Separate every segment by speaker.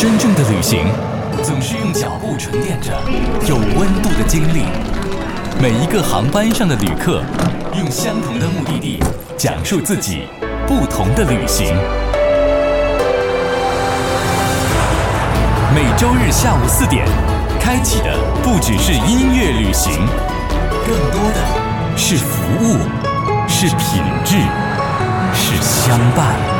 Speaker 1: 真正的旅行，总是用脚步沉淀着有温度的经历。每一个航班上的旅客，用相同的目的地，讲述自己不同的旅行。每周日下午四点，开启的不只是音乐旅行，更多的是服务，是品质，是相伴。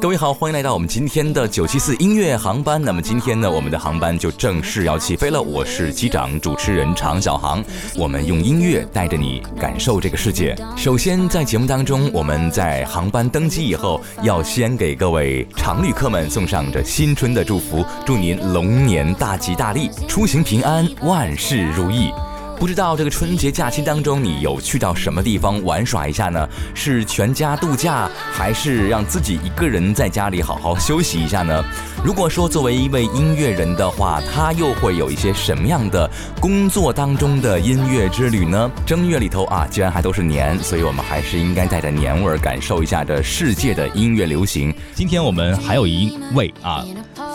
Speaker 1: 各位好，欢迎来到我们今天的九七四音乐航班。那么今天呢，我们的航班就正式要起飞了。我是机长主持人常小航，我们用音乐带着你感受这个世界。首先，在节目当中，我们在航班登机以后，要先给各位常旅客们送上这新春的祝福，祝您龙年大吉大利，出行平安，万事如意。不知道这个春节假期当中，你有去到什么地方玩耍一下呢？是全家度假，还是让自己一个人在家里好好休息一下呢？如果说作为一位音乐人的话，他又会有一些什么样的工作当中的音乐之旅呢？正月里头啊，既然还都是年，所以我们还是应该带着年味儿感受一下这世界的音乐流行。今天我们还有一位啊，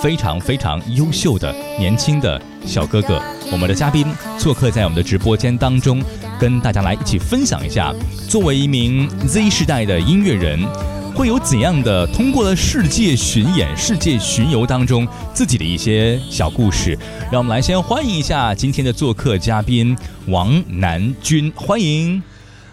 Speaker 1: 非常非常优秀的年轻的小哥哥，我们的嘉宾做客在我们的直播间当中，跟大家来一起分享一下，作为一名 Z 世代的音乐人。会有怎样的通过了世界巡演、世界巡游当中自己的一些小故事？让我们来先欢迎一下今天的做客嘉宾王南军，欢迎。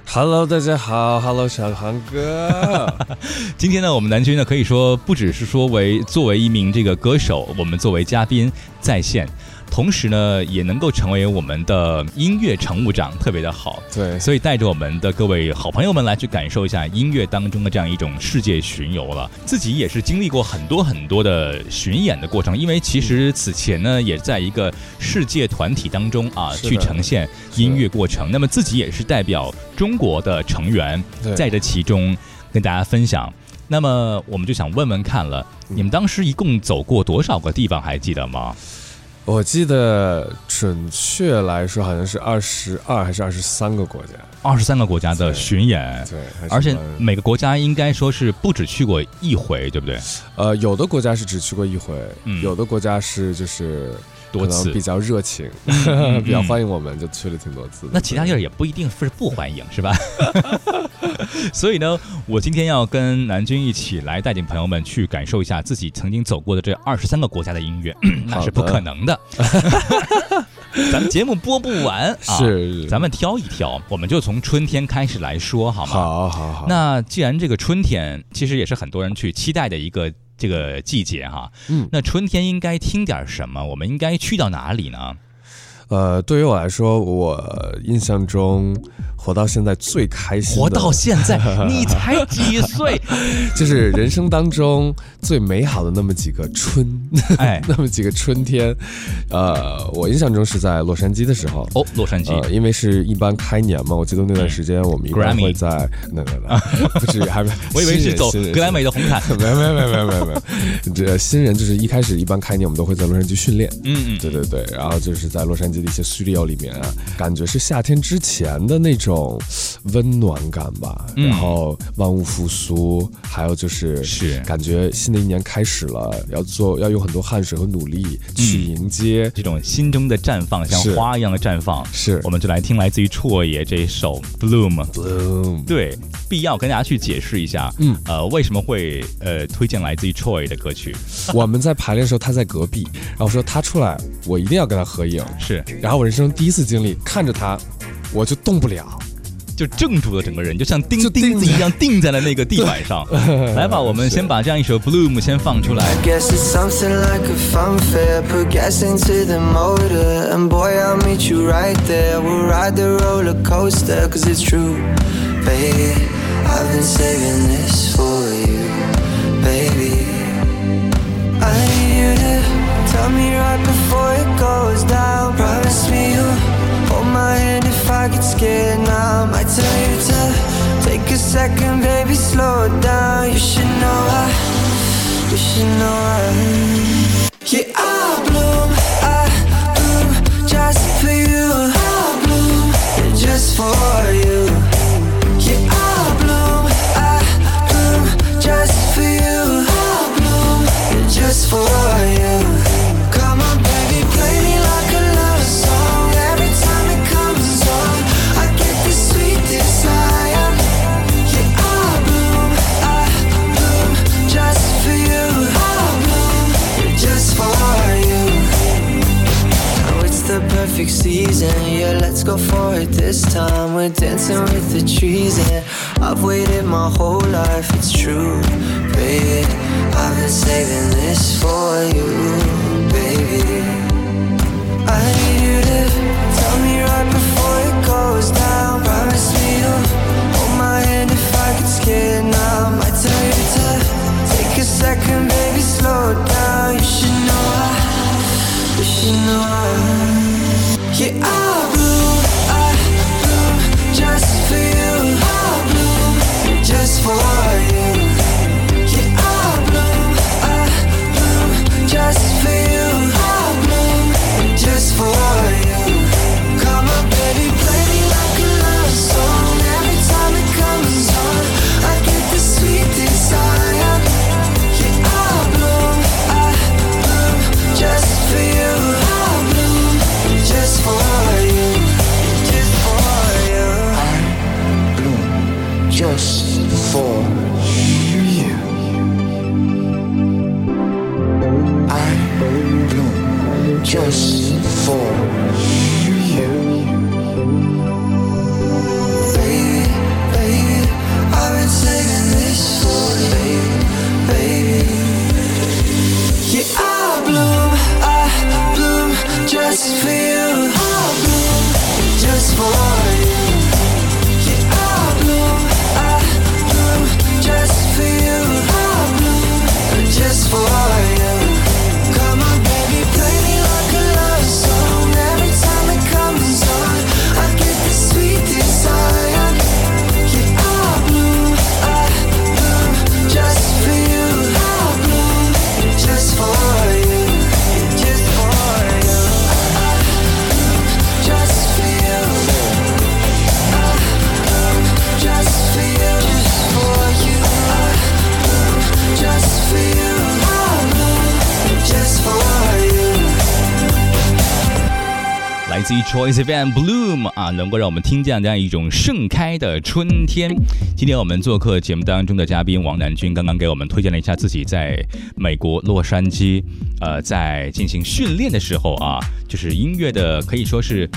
Speaker 2: Hello，大家好，Hello，小航哥。
Speaker 1: 今天呢，我们南军呢可以说不只是说为作为一名这个歌手，我们作为嘉宾在线，同时呢也能够成为我们的音乐乘务长，特别的好。
Speaker 2: 对，
Speaker 1: 所以带着我们的各位好朋友们来去感受一下音乐当中的这样一种世界巡游了。自己也是经历过很多很多的巡演的过程，因为其实此前呢也在一个世界团体当中啊去呈现音乐过程。那么自己也是代表中国的成员在这其中跟大家分享。那么我们就想问问看了，你们当时一共走过多少个地方，还记得吗？
Speaker 2: 我记得准确来说好像是二十二还是二十三个国家。
Speaker 1: 二十三个国家的巡演。
Speaker 2: 对，
Speaker 1: 而且每个国家应该说是不止去过一回，对不对？
Speaker 2: 呃，有的国家是只去过一回，
Speaker 1: 嗯
Speaker 2: 有的国家是就是
Speaker 1: 多次
Speaker 2: 比较热情，
Speaker 1: 嗯
Speaker 2: 比较欢迎我们，就去了挺多次。
Speaker 1: 那其他地儿也不一定是不欢迎，是吧？所以呢，我今天要跟南军一起来带领朋友们去感受一下自己曾经走过的这二十三个国家的音乐，那是不可能的。咱们节目播不完啊，
Speaker 2: 是
Speaker 1: 咱们挑一挑，我们就从春天开始来说，好吗？
Speaker 2: 好好好，
Speaker 1: 那既然这个春天其实也是很多人去期待的一个这个季节哈，
Speaker 2: 嗯
Speaker 1: 那春天应该听点什么？我们应该去到哪里呢？
Speaker 2: 呃，对于我来说，我印象中活到现在最开心，
Speaker 1: 活到现在，你才几岁？
Speaker 2: 就是人生当中最美好的那么几个春，
Speaker 1: 哎，
Speaker 2: 那么几个春天，呃，我印象中是在洛杉矶的时候。
Speaker 1: 哦，洛杉矶，
Speaker 2: 呃，因为是一般开年嘛，我记得那段时间我们一般会在那那那，不至于还没，
Speaker 1: 我以为是走格莱美的红毯。
Speaker 2: 没有没有没有没有没。有，这新人就是一开始一般开年我们都会在洛杉矶训练，
Speaker 1: 嗯嗯，
Speaker 2: 对对对，然后就是在洛杉矶的一些 studio 里面啊，感觉是夏天之前的那种温暖感吧，
Speaker 1: 嗯
Speaker 2: 然后万物复苏，还有就是
Speaker 1: 是
Speaker 2: 感觉新的一年开始了，要做要用很多汗水和努力去迎接，
Speaker 1: 这种心中的绽放，像花一样的绽放。
Speaker 2: 是
Speaker 1: 我们就来听来自于绰爷这一首《Bloom》。
Speaker 2: Bloom
Speaker 1: 对，必要跟大家去解释一下，
Speaker 2: 嗯，
Speaker 1: 呃，为什么会呃推荐来自于 Troy 的歌曲？
Speaker 2: 我们在排练的时候，他在隔壁，然后说他出来，我一定要跟他合影。
Speaker 1: 是，
Speaker 2: 然后我人生第一次经历，看着他，我就动不了。
Speaker 1: 就怔住了整个人，就像钉
Speaker 2: 钉
Speaker 1: 钉子一样钉在了那个地板上。来吧，我们先把这样一首《Bloom》先放出来。
Speaker 3: My if I get scared now. I might tell you to take a second, baby, slow it down. You should know I, you should know I. Yeah, I bloom, I bloom just for you. I bloom just for you. Let's go for it this time. We're dancing with the trees, and I've waited my whole life. It's true, baby. I've been saving this for you, baby. I need you to tell me right before it goes down. Promise me you'll hold my hand if I get scared now. I might tell you to take a second, baby, slow down. You should know I. You should know I, yeah, I bloom, for
Speaker 1: It's Van Bloom 啊，能够让我们听见这样一种盛开的春天。今天我们做客节目当中的嘉宾王南军，刚刚给我们推荐了一下自己在美国洛杉矶，呃，在进行训练的时候啊，就是音乐的可以说是。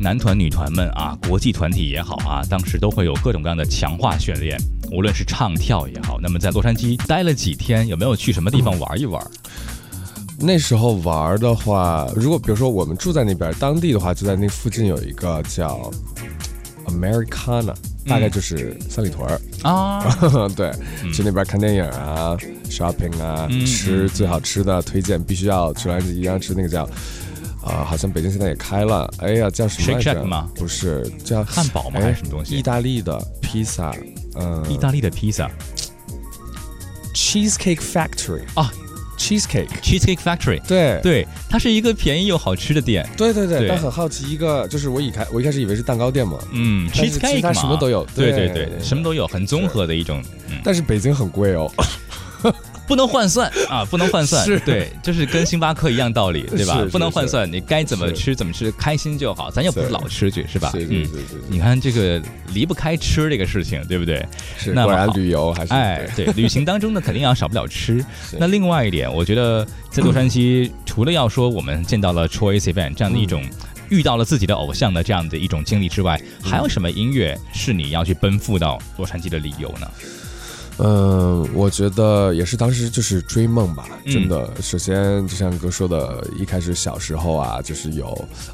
Speaker 1: 男团、女团们啊，国际团体也好啊，当时都会有各种各样的强化训练，无论是唱跳也好。那么在洛杉矶待了几天，有没有去什么地方玩一玩？
Speaker 2: 那时候玩的话，如果比如说我们住在那边，当地的话就在那附近有一个叫 Americana，大概就是三里屯儿。
Speaker 1: 啊，
Speaker 2: 对，去那边看电影啊，shopping 啊，
Speaker 1: 嗯
Speaker 2: 吃最好吃的，推荐必须要去兰一样吃那个叫。啊、好像北京现在也开了，哎呀，叫什么来着？不是，叫
Speaker 1: 汉堡吗？
Speaker 2: 哎
Speaker 1: 还是什么东西？
Speaker 2: 意大利的披萨，嗯、
Speaker 1: 意大利的披萨。
Speaker 2: Cheesecake Factory
Speaker 1: 啊，Cheesecake，，Cheesecake Factory，
Speaker 2: 对。
Speaker 1: 对，它是一个便宜又好吃的店。
Speaker 2: 对对对，
Speaker 1: 对。
Speaker 2: 但很好奇，一个就是我一开我一开始以为是蛋糕店嘛，
Speaker 1: 嗯，cheesecake
Speaker 2: 它
Speaker 1: 嘛，
Speaker 2: 什么都有。
Speaker 1: 对
Speaker 2: 对
Speaker 1: 对对，什么都有，很综合的一种，嗯，
Speaker 2: 但是北京很贵哦。
Speaker 1: 不能换算 啊，不能换算，
Speaker 2: 是
Speaker 1: 对，就是跟星巴克一样道理，对吧不能换算，你该怎么吃怎么吃，开心就好，咱又不是
Speaker 2: 是
Speaker 1: 老吃去，是吧？嗯
Speaker 2: 是是是，是是
Speaker 1: 你看这个离不开吃这个事情，对不对？
Speaker 2: 是，果然旅游还是
Speaker 1: 哎，对，旅行当中呢，肯定要少不了吃。那另外一点，我觉得在洛杉矶，除了要说我们见到了 Choice Event 这样的一种。遇到了自己的偶像的这样的一种经历之外，还有什么音乐是你要去奔赴到洛杉矶的理由呢？
Speaker 2: 嗯，我觉得也是当时就是追梦吧，
Speaker 1: 嗯。
Speaker 2: 真的。首先，就像哥说的，一开始小时候啊，就是有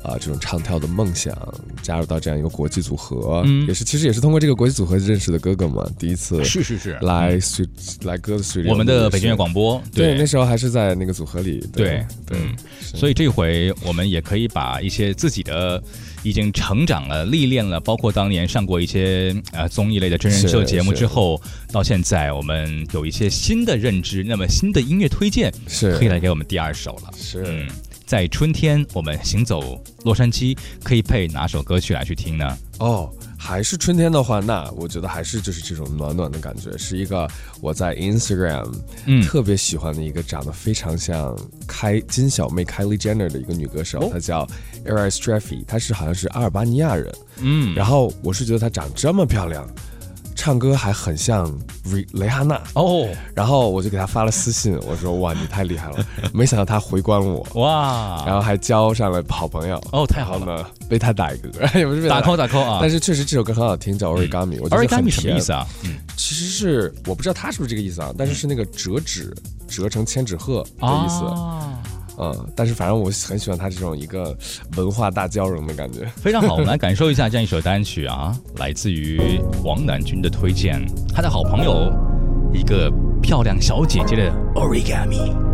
Speaker 2: 啊、这种唱跳的梦想，加入到这样一个国际组合，
Speaker 1: 嗯。
Speaker 2: 也是其实也是通过这个国际组合认识的哥哥嘛，第一次
Speaker 1: 是是是，
Speaker 2: 来水来哥的水，
Speaker 1: 我们的北京乐广播，
Speaker 2: 对，那时候还是在那个组合里，
Speaker 1: 对。
Speaker 2: 对，
Speaker 1: 嗯。所以这回我们也可以把一些自己的已经成长了、历练了，包括当年上过一些呃综艺类的真人秀节目之后，到现在我们有一些新的认知，那么新的音乐推荐
Speaker 2: 是
Speaker 1: 可以来给我们第二首了。
Speaker 2: 是。
Speaker 1: 嗯，在春天我们行走洛杉矶，可以配哪首歌曲来去听呢？
Speaker 2: 哦，还是春天的话，那我觉得还是就是这种暖暖的感觉，是一个我在 Instagram
Speaker 1: 嗯。
Speaker 2: 特别喜欢的一个长得非常像开金小妹 Kylie Jenner 的一个女歌手，
Speaker 1: 哦。
Speaker 2: 她叫 Eris Treffy，她是好像是阿尔巴尼亚人，
Speaker 1: 嗯，
Speaker 2: 然后我是觉得她长这么漂亮。唱歌还很像雷雷哈娜，
Speaker 1: 哦，
Speaker 2: 然后我就给他发了私信，我说哇你太厉害了，没想到他回关我，
Speaker 1: 哇，
Speaker 2: 然后还交上了好朋友，
Speaker 1: 哦太好
Speaker 2: 了。被他打一个。歌，也不是被她
Speaker 1: 打。call 打 call 啊！
Speaker 2: 但是确实这首歌很好听，叫 Origami，、我觉得很
Speaker 1: origami 什么意思？啊？嗯。
Speaker 2: 其实是我不知道他是不是这个意思啊，但是是那个折纸折成千纸鹤的意思，
Speaker 1: 啊
Speaker 2: 嗯，但是反正我很喜欢他这种一个文化大交融的感觉。
Speaker 1: 非常好，我们来感受一下这样一首单曲啊，来自于王南军的推荐，他的好朋友，一个漂亮小姐姐的 Origami。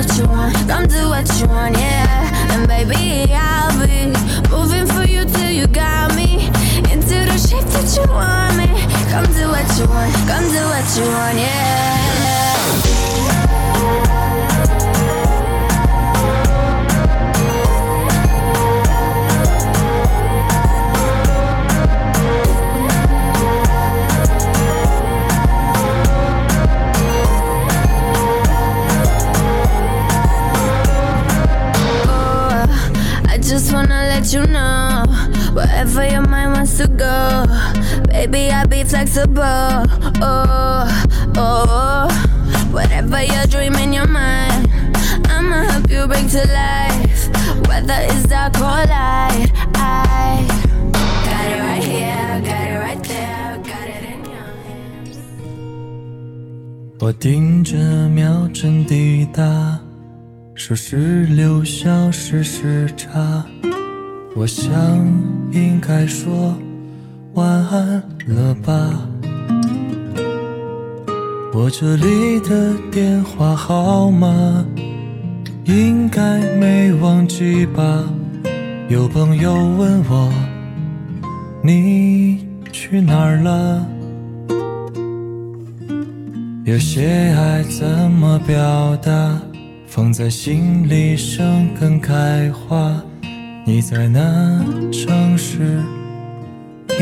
Speaker 4: what you want, come do what you want, yeah. And baby, I'll be Moving for you till you got me Into the shape that you want me. Come do what you want, come do what you want, yeah baby, I'll be flexible. Oh, oh, whatever your dream in your mind, I'ma help you bring to life. Whether it's dark or light, I got it right here, got it right there, got it in your hands.
Speaker 5: 我盯着秒针滴答，说是六小时时差。我想应该说晚安了吧。我这里的电话号码应该没忘记吧？有朋友问我你去哪儿了？有些爱怎么表达？放在心里生根开花。你在那城市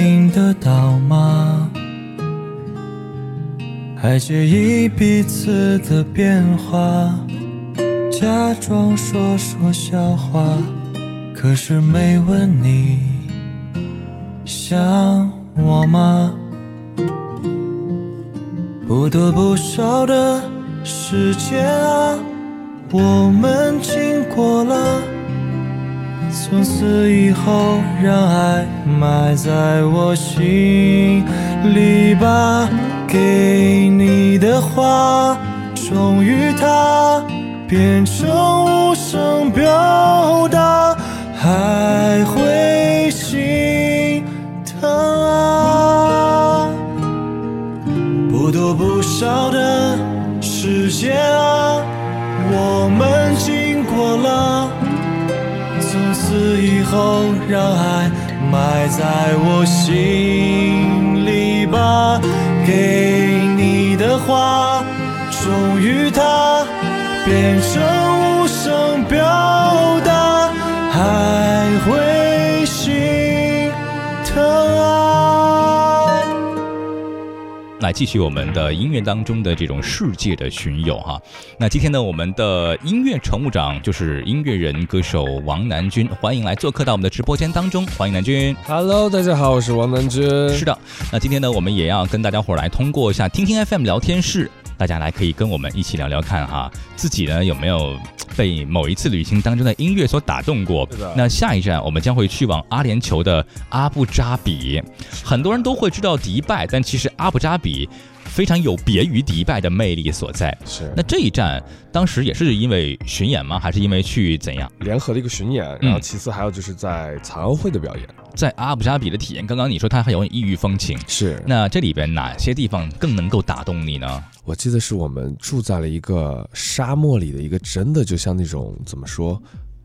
Speaker 5: 听得到吗？还介意彼此的变化，假装说说笑话，可是没问你想我吗？不多不少的时间啊，我们经过了。从此以后，让爱埋在我心里吧。给你的话，终于它变成无声表达，还会心疼啊。不多不少的后，让爱埋在我心里吧。给你的话，终于它变成无声表达，还会
Speaker 1: 来继续我们的音乐当中的这种世界的巡游哈。那今天呢，我们的音乐乘务长就是音乐人歌手王南军，欢迎来做客到我们的直播间当中，欢迎南军。
Speaker 2: Hello，大家好，我是王南军。
Speaker 1: 是的，那今天呢，我们也要跟大家伙儿来通过一下听听 FM 聊天室，大家来可以跟我们一起聊聊看哈，自己呢有没有被某一次旅行当中的音乐所打动过？那下一站我们将会去往阿联酋的阿布扎比，很多人都会知道迪拜，但其实阿布扎比非常有别于迪拜的魅力所在。
Speaker 2: 是
Speaker 1: 那这一站当时也是因为巡演吗？还是因为去怎样？
Speaker 2: 联合的一个巡演，
Speaker 1: 嗯
Speaker 2: 然后其次还有就是在残奥会的表演。
Speaker 1: 在阿布扎比的体验，刚刚你说它很有异域风情，
Speaker 2: 是
Speaker 1: 那这里边哪些地方更能够打动你呢？
Speaker 2: 我记得是我们住在了一个沙漠里的一个，真的就像那种怎么说，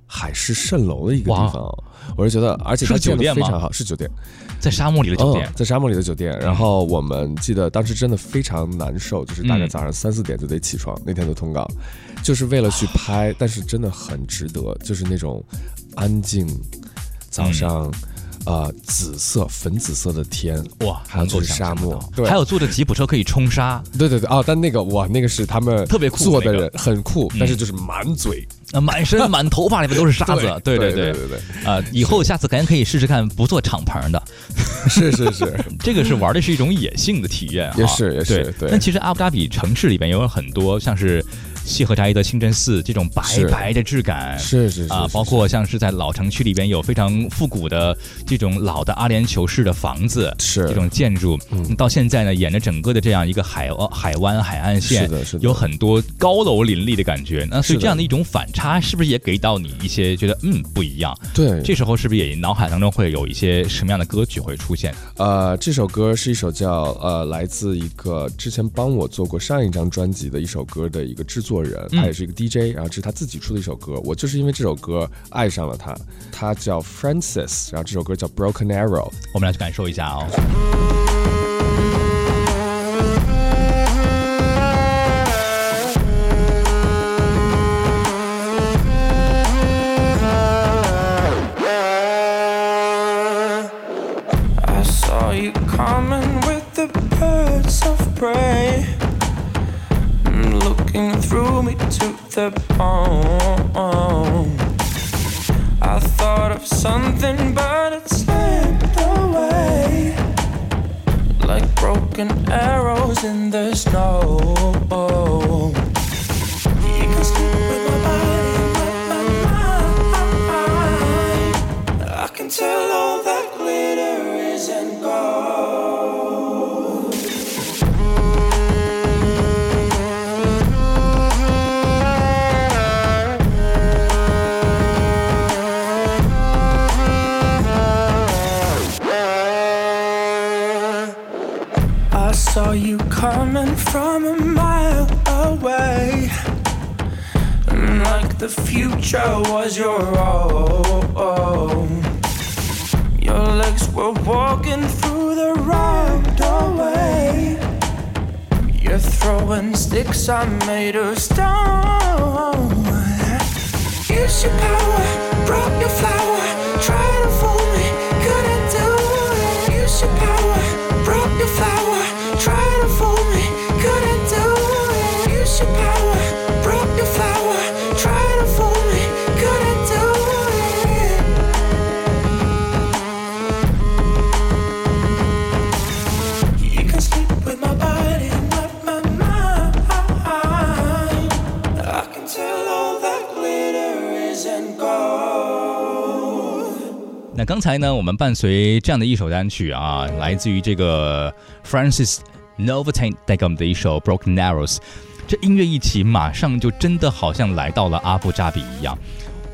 Speaker 2: 海市蜃楼的一个地方。我是觉得，而且
Speaker 1: 是
Speaker 2: 它
Speaker 1: 酒店
Speaker 2: 非常好，是酒店，
Speaker 1: 在沙漠里的酒店
Speaker 2: 嗯，在沙漠里的酒店。然后我们记得当时真的非常难受，就是大概
Speaker 1: 嗯
Speaker 2: 早上三四点就得起床，那天的通告，就是为了去拍，但是真的很值得，就是那种安静，早
Speaker 1: 嗯
Speaker 2: 上。呃，紫色、粉紫色的天，
Speaker 1: 哇，
Speaker 2: 还有沙漠。对。
Speaker 1: 还有坐着吉普车可以冲沙，
Speaker 2: 对对对，哦，但那个哇，那个是他们
Speaker 1: 特别酷
Speaker 2: 的人，很酷，
Speaker 1: 嗯。
Speaker 2: 但是就是满嘴。
Speaker 1: 啊，满身满头发里面都是沙子，对
Speaker 2: 对
Speaker 1: 对
Speaker 2: 对。对对，
Speaker 1: 啊，以后下次咱可以试试看不做敞篷的，
Speaker 2: 是 是是，
Speaker 1: 这个是玩的是一种野性的体验啊，
Speaker 2: 也是也是
Speaker 1: 对。
Speaker 2: 对。
Speaker 1: 但其实阿布扎比城市里边也有很多像是西河扎伊的清真寺这种白白的质感，
Speaker 2: 是是是
Speaker 1: 啊，包括像是在老城区里边有非常复古的这种老的阿联酋式的房子，
Speaker 2: 是。
Speaker 1: 这种建筑，
Speaker 2: 嗯。
Speaker 1: 到现在呢，沿着整个的这样一个海呃海湾海岸线，
Speaker 2: 是的是的。
Speaker 1: 有很多高楼林立的感觉。那所以这样的一种反差，是不是也给到你一些觉得嗯不一样？
Speaker 2: 对，
Speaker 1: 这时候是不是也脑海当中会有一些什么样的歌曲会出现？
Speaker 2: 呃，这首歌是一首叫呃，来自一个之前帮我做过上一张专辑的一首歌的一个制作人，
Speaker 1: 嗯
Speaker 2: 他也是一个 DJ，然后这是他自己出的一首歌。我就是因为这首歌爱上了他，他叫 Francis，然后这首歌叫 Broken Arrow。
Speaker 1: 我们来去感受一下哦。
Speaker 6: I the bone. I thought of something, but it slipped away, like broken arrows in the snow. The future was your own. Your legs were walking through the right doorway. You're throwing sticks I made of stone. Use your power, broke your flower.
Speaker 1: 刚才呢，我们伴随这样的一首单曲啊，来自于这个 Francis Novotain 带给我们的一首 Broken Arrows，这音乐一起，马上就真的好像来到了阿布扎比一样。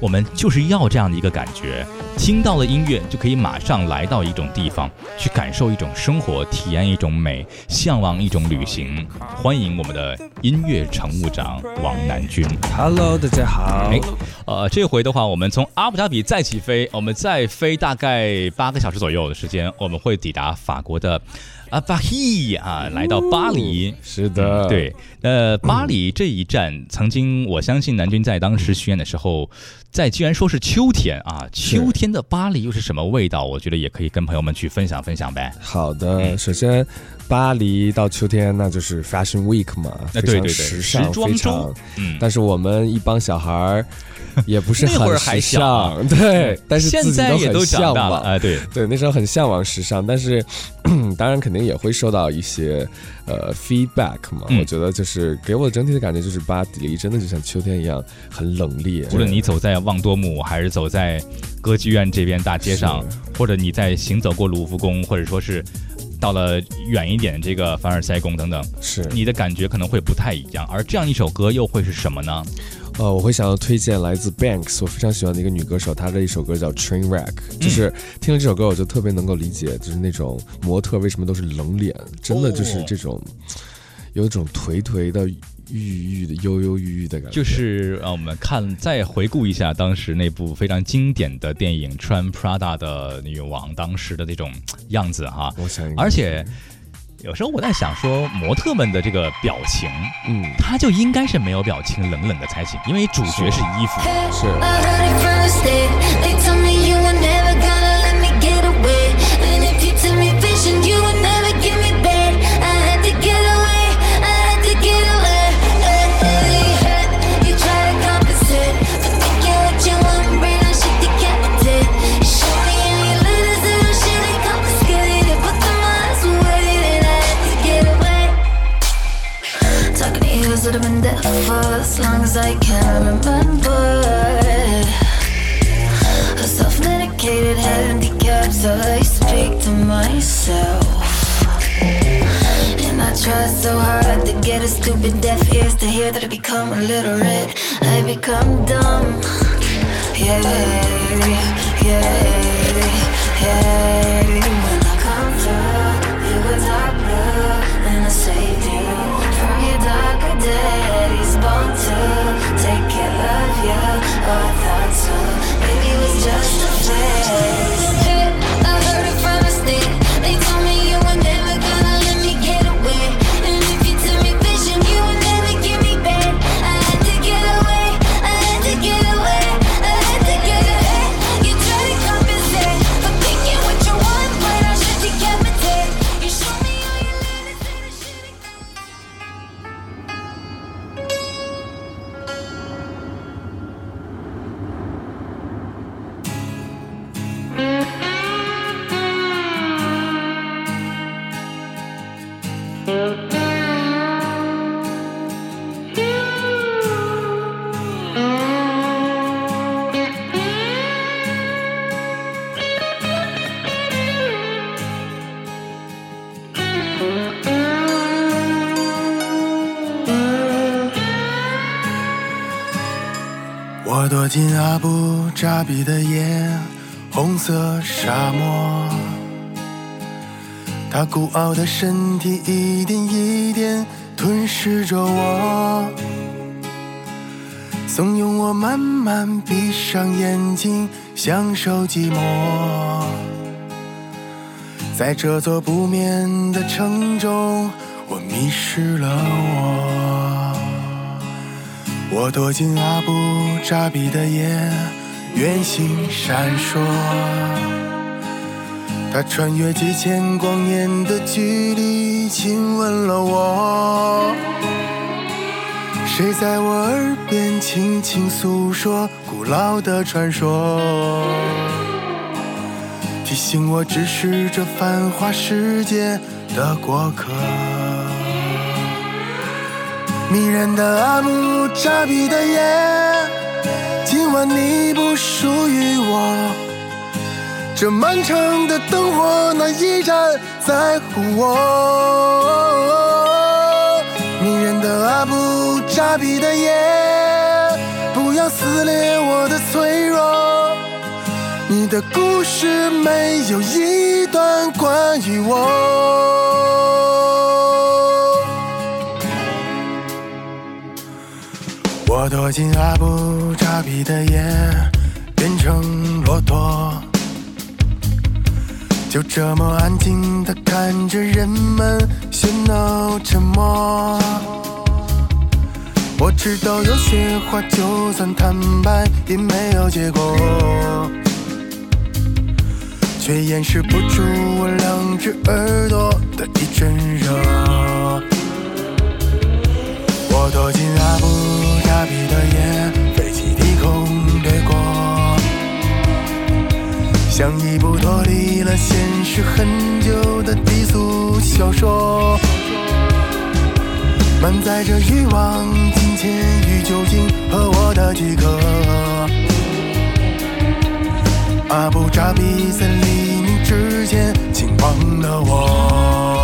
Speaker 1: 我们就是要这样的一个感觉，听到了音乐就可以马上来到一种地方，去感受一种生活，体验一种美，向往一种旅行。欢迎我们的音乐乘务长王南军。
Speaker 2: Hello，大家好。
Speaker 1: 哎，呃，这回的话，我们从阿布扎比再起飞，我们再飞大概八个小时左右的时间，我们会抵达法国的啊，巴黎啊，来到巴黎。
Speaker 2: 是的，
Speaker 1: 对，呃，巴黎这一站，曾经我相信南军在当时巡演的时候，在既然说是秋天啊，秋天的巴黎又是什么味道？我觉得也可以跟朋友们去分享分享呗。
Speaker 2: 好的，首先巴黎到秋天那就是 Fashion Week 嘛，非常
Speaker 1: 对对对
Speaker 2: 时尚，非常。
Speaker 1: 嗯，
Speaker 2: 但是我们一帮小孩儿也不是很
Speaker 1: 还
Speaker 2: 时尚，对，但是
Speaker 1: 现在也都
Speaker 2: 很向
Speaker 1: 长大了，
Speaker 2: 往。
Speaker 1: 哎，对，
Speaker 2: 对，那时候很向往时尚，但是 当然肯定也会受到一些呃 feedback 嘛。
Speaker 1: 嗯
Speaker 2: 我觉得就是给我的整体的感觉就是巴黎真的就像秋天一样很冷冽。
Speaker 1: 无论你走在望多姆，还是走在歌剧院这边大街上，或者你在行走过卢浮宫，或者说是到了远一点这个凡尔赛宫等等，
Speaker 2: 是
Speaker 1: 你的感觉可能会不太一样。而这样一首歌又会是什么呢？
Speaker 2: 呃，我会想要推荐来自 Banks，我非常喜欢的一个女歌手，她的一首歌叫 Trainwreck，就是听了这首歌我就特别能够理解，就是那种模特为什么都是冷脸，真的就是这种、有一种颓颓的、郁郁的、忧忧郁郁的感觉。
Speaker 1: 就是让我们看再回顾一下当时那部非常经典的电影《穿 Prada 的女王》当时的那种样子哈。
Speaker 2: 我想
Speaker 1: 而且有时候我在想说，模特们的这个表情，
Speaker 2: 嗯，
Speaker 1: 他就应该是没有表情，冷冷的才行，因为主角是衣服。
Speaker 2: 是
Speaker 4: as I can't remember. A self-medicated handicap, so I speak to myself. And I try so hard to get a stupid deaf ears to hear that I become illiterate. I become dumb. Yeah, yeah, yeah.
Speaker 7: Podcast. 扎比的夜，红色沙漠。他孤傲的身体一点一点吞噬着我，怂恿我慢慢闭上眼睛，享受寂寞。在这座不眠的城中，我迷失了我。我躲进阿布扎比的夜，圆形闪烁。他穿越几千光年的距离，亲吻了我。谁在我耳边轻轻诉说古老的传说？提醒我只是这繁华世界的过客。迷人的阿姆扎比的夜，今晚你不属于我。这漫长的灯火难依然在乎我。迷人的阿布扎比的夜，不要撕裂我的脆弱。你的故事没有一段关于我。我躲进阿布扎比的夜，变成骆驼。就这么安静地看着人们喧闹沉默。我知道有些话就算坦白也没有结果，却掩饰不住我两只耳朵的一阵热。我躲进阿布像一部脱离了现实很久的低俗小说。满载着欲望、金钱与酒精和我的饥渴。阿布扎比在黎明之前请忘了我。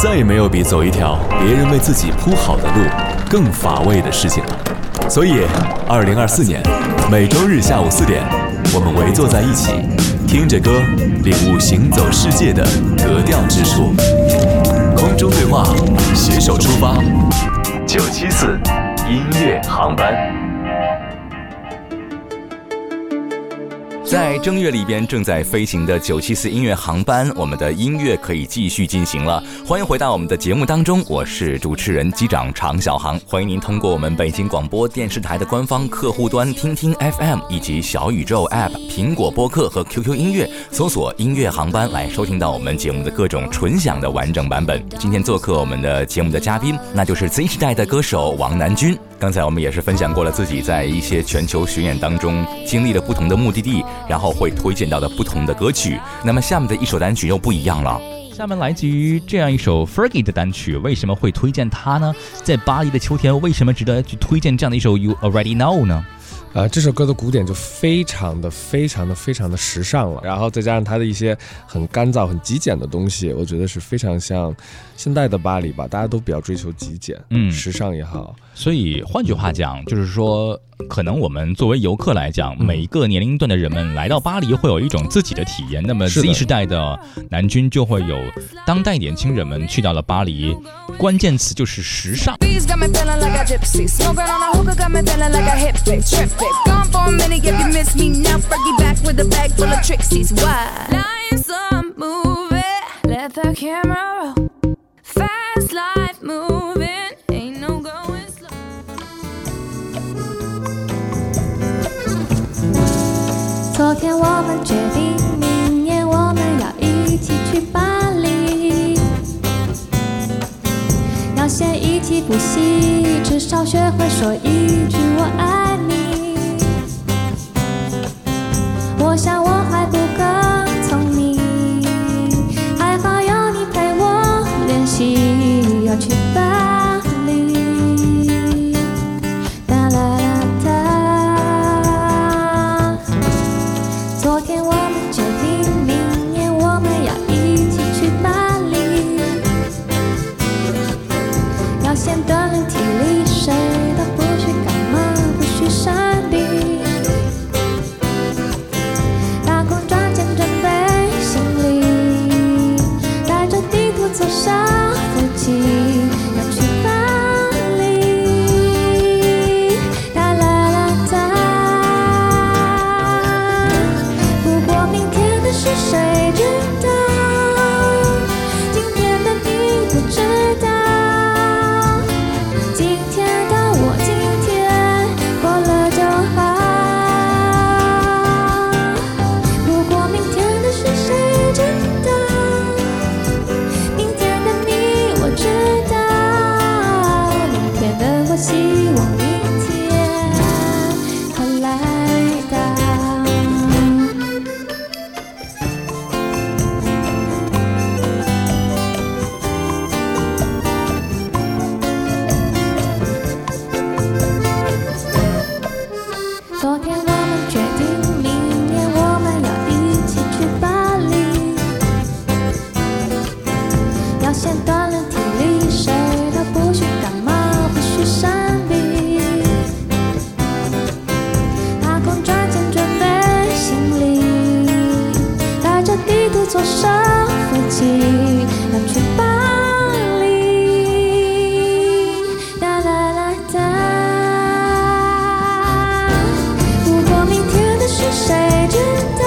Speaker 8: 再也没有比走一条别人为自己铺好的路更乏味的事情了。所以，二零二四年每周日下午四点，我们围坐在一起，听着歌，领悟行走世界的格调之处。空中对话，携手出发，九七四音乐航班。
Speaker 9: 在正月里边正在飞行的九七四音乐航班，我们的音乐可以继续进行了。欢迎回到我们的节目当中，我是主持人机长常小航。欢迎您通过我们北京广播电视台的官方客户端听听 FM 以及小宇宙 App、苹果播客和 QQ 音乐，搜索音乐航班来收听到我们节目的各种纯享的完整版本。今天做客我们的节目的嘉宾，那就是 Z 时代的歌手王南军。刚才我们也是分享过了自己在一些全球巡演当中经历了不同的目的地，然后会推荐到的不同的歌曲。那么下面的一首单曲又不一样了。
Speaker 1: 下面来自于这样一首 Fergie 的单曲，为什么会推荐它呢？在巴黎的秋天，为什么值得去推荐这样的一首 You Already Know 呢？
Speaker 2: 啊、这首歌的鼓点就非常的、非常的、非常的时尚了，然后再加上它的一些很干燥、很极简的东西，我觉得是非常像现代的巴黎吧，大家都比较追求极简，
Speaker 1: 嗯。
Speaker 2: 时尚也好，
Speaker 1: 所以换句话讲，就是说，可能我们作为游客来讲，每一个年龄段的人们来到巴黎会有一种自己的体验。那么 Z 时代的南军就会有当代年轻人们去到了巴黎，关键词就是时尚。
Speaker 10: 昨天我们决定，明年我们要一起去巴黎。要先一起呼吸，至少学会说一句我爱你。我想我还不去吧。坐上飞机，要去巴黎。哒啦啦哒。如果明天的事谁知道？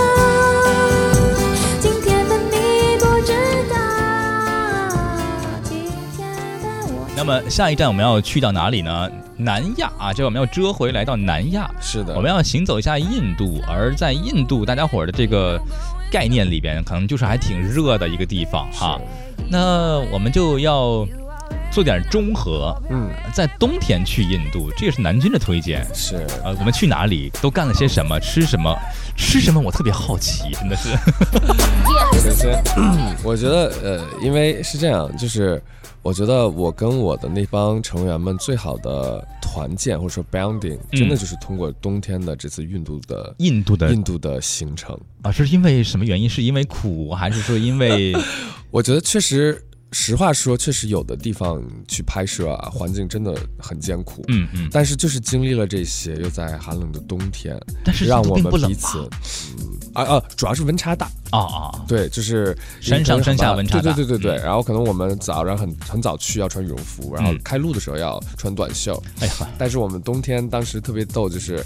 Speaker 10: 今天的你不知道。今天的我。
Speaker 1: 那么下一站我们要去到哪里呢？南亚啊，这我们要折回来到南亚。
Speaker 2: 是的，
Speaker 1: 我们要行走一下印度，而在印度，大家伙儿的这个概念里边，可能就是还挺热的一个地方哈。那我们就要做点中和，
Speaker 2: 嗯，
Speaker 1: 在冬天去印度，这也是南军的推荐。
Speaker 2: 是，
Speaker 1: 呃，我们去哪里，都干了些什么，吃什么，吃什么，我特别好奇，真的是。
Speaker 2: 首先，我觉得呃，因为是这样，就是我觉得我跟我的那帮成员们最好的团建或者说 bounding，真的就是通过冬天的这次印度的
Speaker 1: 印度的
Speaker 2: 印度的行程
Speaker 1: 啊，是因为什么原因？是因为苦，还是说因为？
Speaker 2: 我觉得确实。实话说，确实有的地方去拍摄啊，环境真的很艰苦。
Speaker 1: 嗯嗯。
Speaker 2: 但是就是经历了这些，又在寒冷的冬天，
Speaker 1: 但是
Speaker 2: 让我们彼此，嗯啊啊，主要是温差大
Speaker 1: 啊啊。
Speaker 2: 对，就是
Speaker 1: 山上山下温差
Speaker 2: 大。对对对对对。然后可能我们早上很很早去要穿羽绒服，然后开路的时候要穿短袖。
Speaker 1: 哎呀。
Speaker 2: 但是我们冬天当时特别逗，就是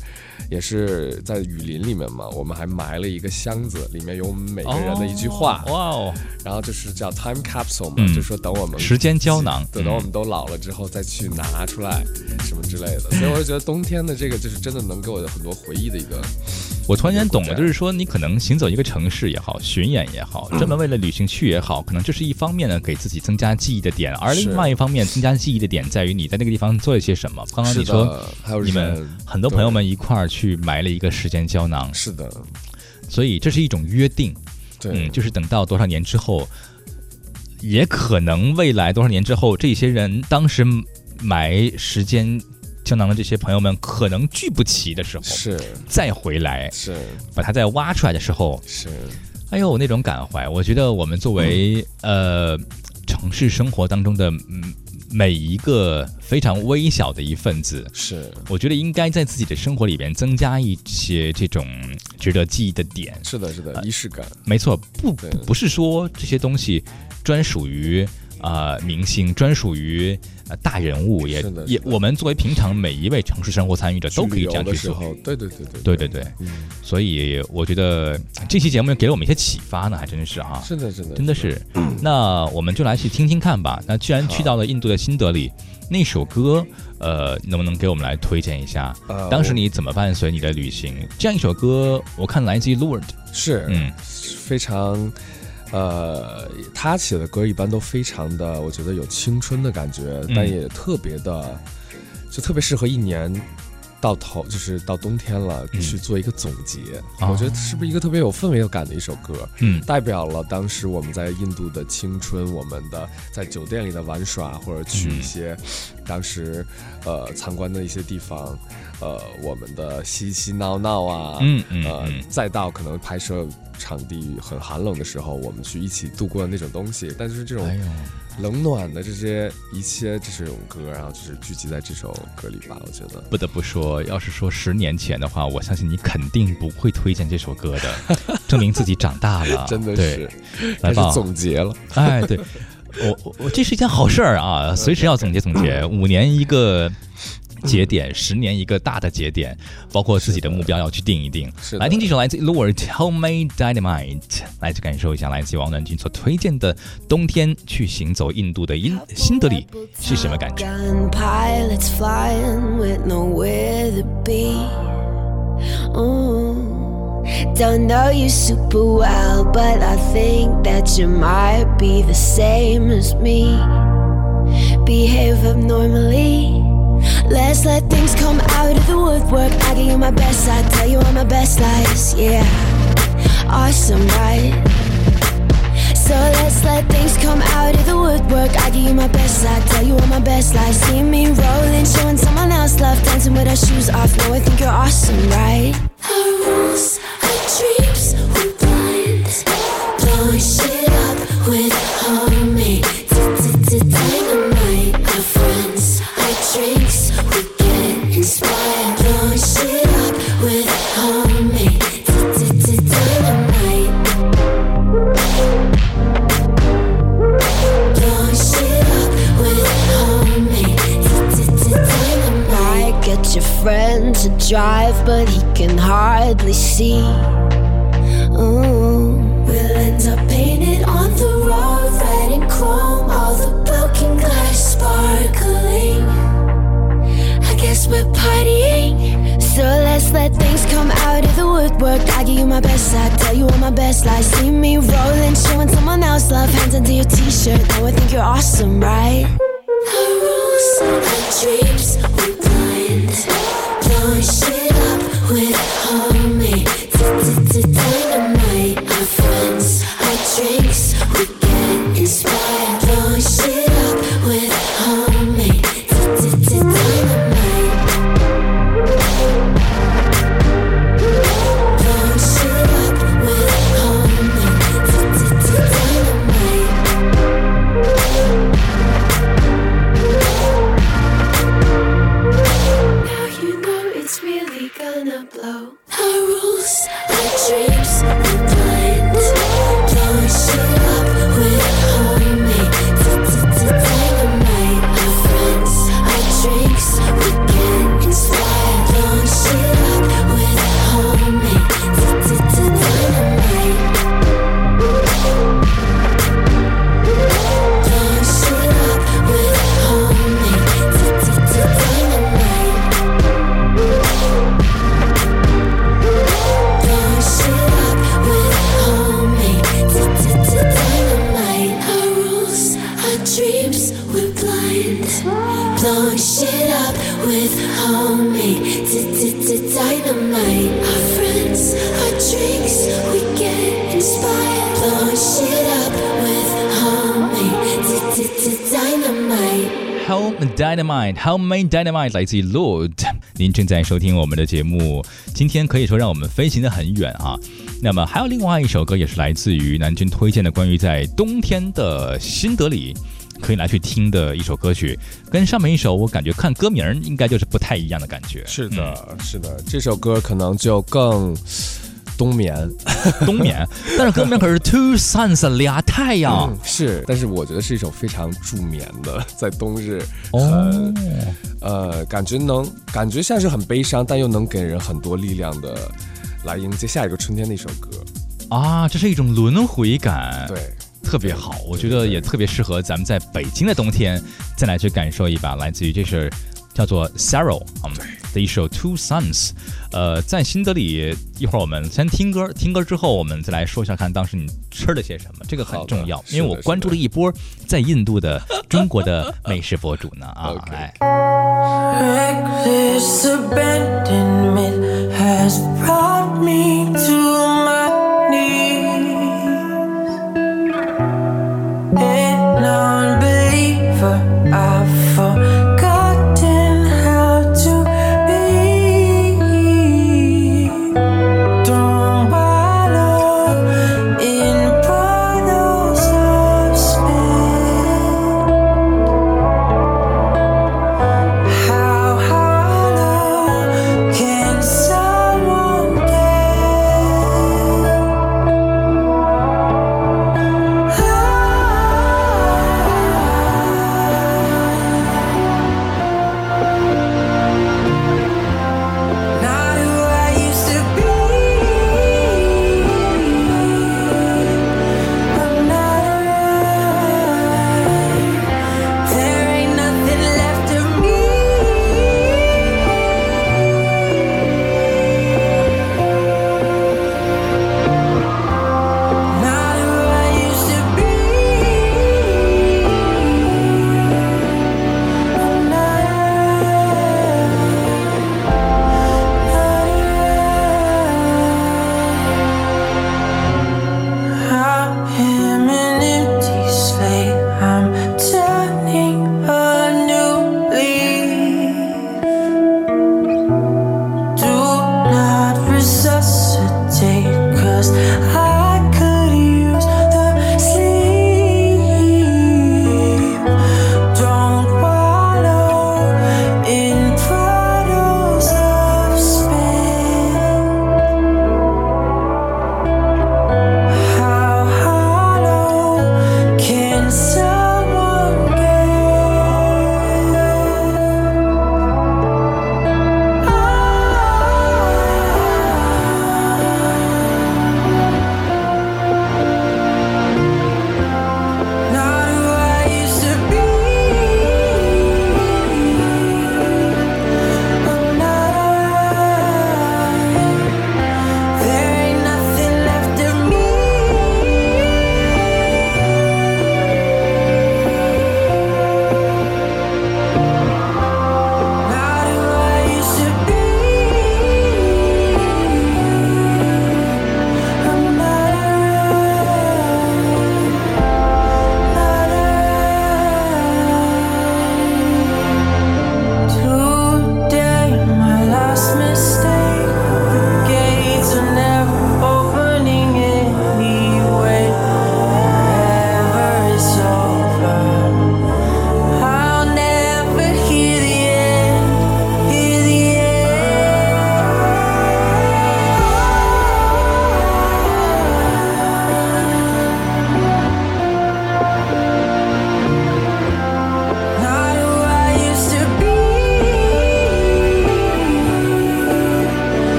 Speaker 2: 也是在雨林里面嘛，我们还埋了一个箱子，里面有我们每个人的一句话。
Speaker 1: 哇哦。
Speaker 2: 然后就是叫 time capsule 嘛。就说等我们
Speaker 1: 时间胶囊，
Speaker 2: 等等我们都老了之后再去拿出来，什么之类的。所以我就觉得冬天的这个就是真的能给我很多回忆的一个。
Speaker 1: 我突然间懂了，就是说你可能行走一个城市也好，巡演也好，专门为了旅行去也好，可能这是一方面呢，给自己增加记忆的点；而另外一方面，增加记忆的点在于你在那个地方做了些什么。刚刚你说，你们很多朋友们一块儿去埋了一个时间胶囊。
Speaker 2: 是的，
Speaker 1: 所以这是一种约定。
Speaker 2: 对，
Speaker 1: 嗯，就是等到多少年之后。也可能未来多少年之后，这些人当时埋时间胶囊的这些朋友们，可能聚不齐的时候，
Speaker 2: 是。
Speaker 1: 再回来，
Speaker 2: 是。
Speaker 1: 把它再挖出来的时候，
Speaker 2: 是，
Speaker 1: 哎呦，那种感怀，我觉得我们作为、嗯、呃城市生活当中的嗯每一个非常微小的一份子，
Speaker 2: 是，
Speaker 1: 我觉得应该在自己的生活里边增加一些这种值得记忆的点。
Speaker 2: 是的，是的，仪式感，
Speaker 1: 没错，不不是说这些东西。专属于啊、呃、明星，专属于呃大人物，也也我们作为平常每一位城市生活参与者都可以这样去做。
Speaker 2: 对对对对
Speaker 1: 对对对，嗯，所以我觉得这期节目给了我们一些启发呢，还真是哈。
Speaker 2: 是的，是的，
Speaker 1: 真的是。那我们就来去听听看吧。那既然去到了印度的新德里，那首歌呃能不能给我们来推荐一下？
Speaker 2: 呃、
Speaker 1: 当时你怎么伴随你的旅行？这样一首歌，我看来自于 Lord，
Speaker 2: 是
Speaker 1: 嗯，
Speaker 2: 非常。呃，他写的歌一般都非常的，我觉得有青春的感觉，
Speaker 1: 嗯。
Speaker 2: 但也特别的，就特别适合一年到头，就是到冬天了、
Speaker 1: 嗯
Speaker 2: 去做一个总结。
Speaker 1: 哦
Speaker 2: 我觉得是不是一个特别有氛围感的一首歌？
Speaker 1: 嗯
Speaker 2: 代表了当时我们在印度的青春，我们的在酒店里的玩耍，或者去
Speaker 1: 嗯
Speaker 2: 一些当时呃参观的一些地方，呃，我们的嬉嬉闹闹啊，
Speaker 1: 嗯嗯
Speaker 2: 再到可能拍摄场地很寒冷的时候，我们去一起度过的那种东西。但是这种
Speaker 1: 哎呦，
Speaker 2: 冷暖的这些一切这首歌，然后就是聚集在这首歌里吧，我觉得。
Speaker 1: 不得不说，要是说十年前的话，我相信你肯定不会推荐这首歌的，证明自己长大了，
Speaker 2: 真的
Speaker 1: 对
Speaker 2: 是，
Speaker 1: 来吧，
Speaker 2: 总结了。
Speaker 1: 哎，对，我我我这是一件好事儿啊，随时要总结总结，五年一个。节点，十年一个大的节点，包括自己的目标要去定一定。
Speaker 2: 是
Speaker 1: 来听这首来自 Lord Homemade Dynamite，来去感受一下来自王南军所推荐的冬天去行走印度的英新德里是什么感觉。
Speaker 11: Gun pilots flying with nowhere to be. Ooh. Don't know you super well, but I think that you might be the same as me. Behave abnormally. Let's let things come out of the woodwork. I give you my best, I tell you all my best lies. Yeah, awesome, right? So let's let things come out of the woodwork. I give you my best, I tell you all my best lies. See me rolling, showing someone else love, dancing with our shoes off. No, I think you're awesome, right? Our rules, our dreams, we're blind. Blowing shit up with hardly see. Ooh. We'll end up painted on the road, red and chrome, all the broken glass sparkling. I guess we're partying. So let's let things come out of the woodwork. I give you my best, I tell you all my best lies. See me rolling, showing someone else love. Hands into your t-shirt, now I think you're awesome, right? Our rules, our dreams,
Speaker 1: Home Dynamite, Homemade Dynamite 来自于 Lord。您正在收听我们的节目，今天可以说让我们飞行的很远啊。那么还有另外一首歌，也是来自于南军推荐的，关于在冬天的新德里可以来去听的一首歌曲，跟上面一首我感觉看歌名应该就是不太一样的感觉。
Speaker 2: 是的，是的，这首歌可能就更冬眠。
Speaker 1: 冬眠，但是歌名可是 Two Suns 俩太阳。
Speaker 2: 嗯，是，但是我觉得是一首非常助眠的，在冬日
Speaker 1: 哦
Speaker 2: 很、呃，感觉能感觉像是很悲伤，但又能给人很多力量的，来迎接下一个春天的一首歌。
Speaker 1: 啊，这是一种轮回感，
Speaker 2: 对，
Speaker 1: 特别好，我觉得也特别适合咱们在北京的冬天再来去感受一把，来自于这是叫做 Sorrow 啊、的一首《Two Sons》。呃，在新德里，一会儿我们先听歌，听歌之后我们再来说一下，看当时你吃了些什么，这个很重要，因为我关注了一波在印度的中国的美食博主呢啊，来。
Speaker 3: Reckless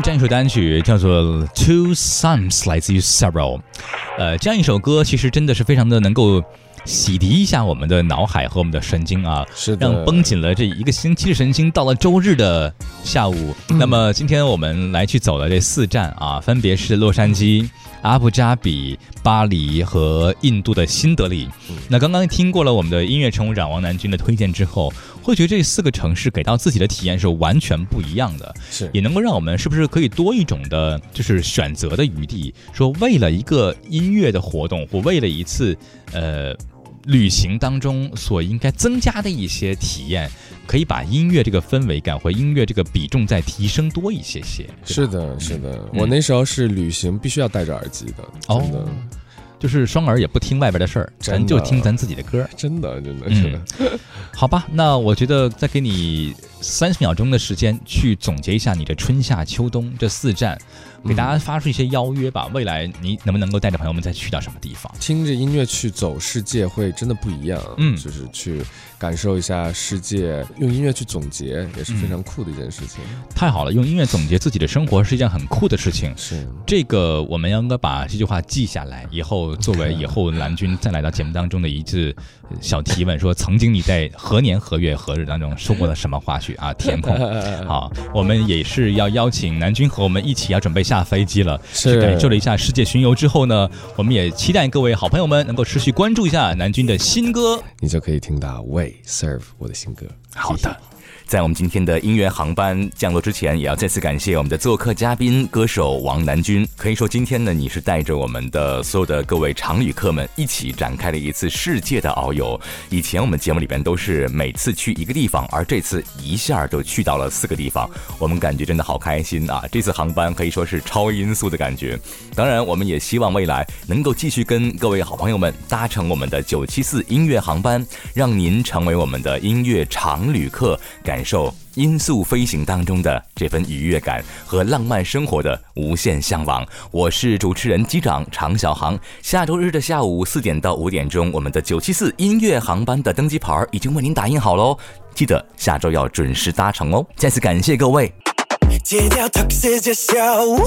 Speaker 1: 这样一首单曲叫做《Two Suns》，来自于 Several。呃，这样一首歌其实真的是非常的能够洗涤一下我们的脑海和我们的神经啊，
Speaker 2: 是的
Speaker 1: 让绷紧了这一个星期的神经。到了周日的下午，那么今天我们来去走了这四站啊，分别是洛杉矶、阿布扎比、巴黎和印度的新德里。那刚刚听过了我们的音乐乘务长王南军的推荐之后，会觉得这四个城市给到自己的体验是完全不一样的。
Speaker 2: 是
Speaker 1: 也能够让我们是不是可以多一种的，就是选择的余地？说为了一个音乐的活动，或为了一次呃旅行当中所应该增加的一些体验，可以把音乐这个氛围感或音乐这个比重再提升多一些些。
Speaker 2: 是的，是的，我那时候是旅行必须要戴着耳机的，真的。
Speaker 1: 哦就是双耳也不听外边的事儿，咱就听咱自己的歌。
Speaker 2: 真的真的是的。
Speaker 1: 嗯，好吧，那我觉得再给你三十秒钟的时间去总结一下你的春夏秋冬这四站，给大家发出一些邀约吧。未来你能不能够带着朋友们再去到什么地方？
Speaker 2: 听着音乐去走世界会真的不一样，
Speaker 1: 嗯
Speaker 2: 就是去感受一下世界，用音乐去总结也是非常酷的一件事情。
Speaker 1: 太好了，用音乐总结自己的生活是一件很酷的事情。
Speaker 2: 是
Speaker 1: 这个我们应该把这句话记下来，以后作为 以后蓝军再来到节目当中的一次小提问，说曾经你在何年何月何日当中说过了什么花絮啊？填空。好，我们也是要邀请南军和我们一起要准备下飞机了，
Speaker 2: 是
Speaker 1: 去感受了一下世界巡游之后呢，我们也期待各位好朋友们能够持续关注一下南军的新歌。
Speaker 2: 你就可以听到 Way Serve 我的新歌。
Speaker 9: 好的。在我们今天的音乐航班降落之前，也要再次感谢我们的做客嘉宾歌手王南军。可以说，今天呢，你是带着我们的所有的各位常旅客们一起展开了一次世界的遨游。以前我们节目里边都是每次去一个地方，而这次一下就去到了四个地方，我们感觉真的好开心啊！这次航班可以说是超音速的感觉。当然，我们也希望未来能够继续跟各位好朋友们搭乘我们的九七四音乐航班，让您成为我们的音乐常旅客，感感受音速飞行当中的这份愉悦感和浪漫生活的无限向往。我是主持人机长常小航。下周日的下午四点到五点钟，我们的九七四音乐航班的登机牌已经为您打印好喽，记得下周要准时搭乘哦。再次感谢各位。
Speaker 3: 戒掉 toxic 笑物，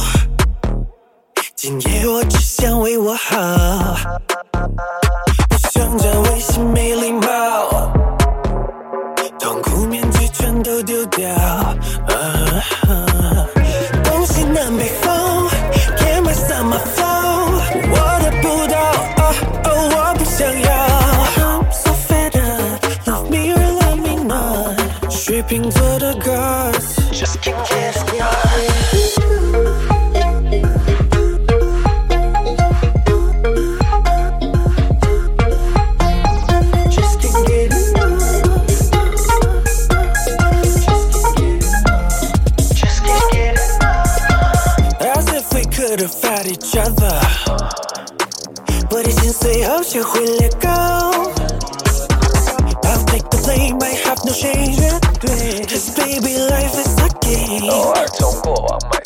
Speaker 3: 今夜我只想为我好，不想这微信没礼貌，痛苦面具全都丢掉。uh 东西南北风，Can't my summer flow，我得不到，哦哦，我不想要。I'm so fed up, love me or let me not，水瓶座的 girls。Just can't get enough. 我的心随后学会 let go. I'll take the blame, I have no shame. Cause baby, life is a game.
Speaker 12: 偶尔冲过往买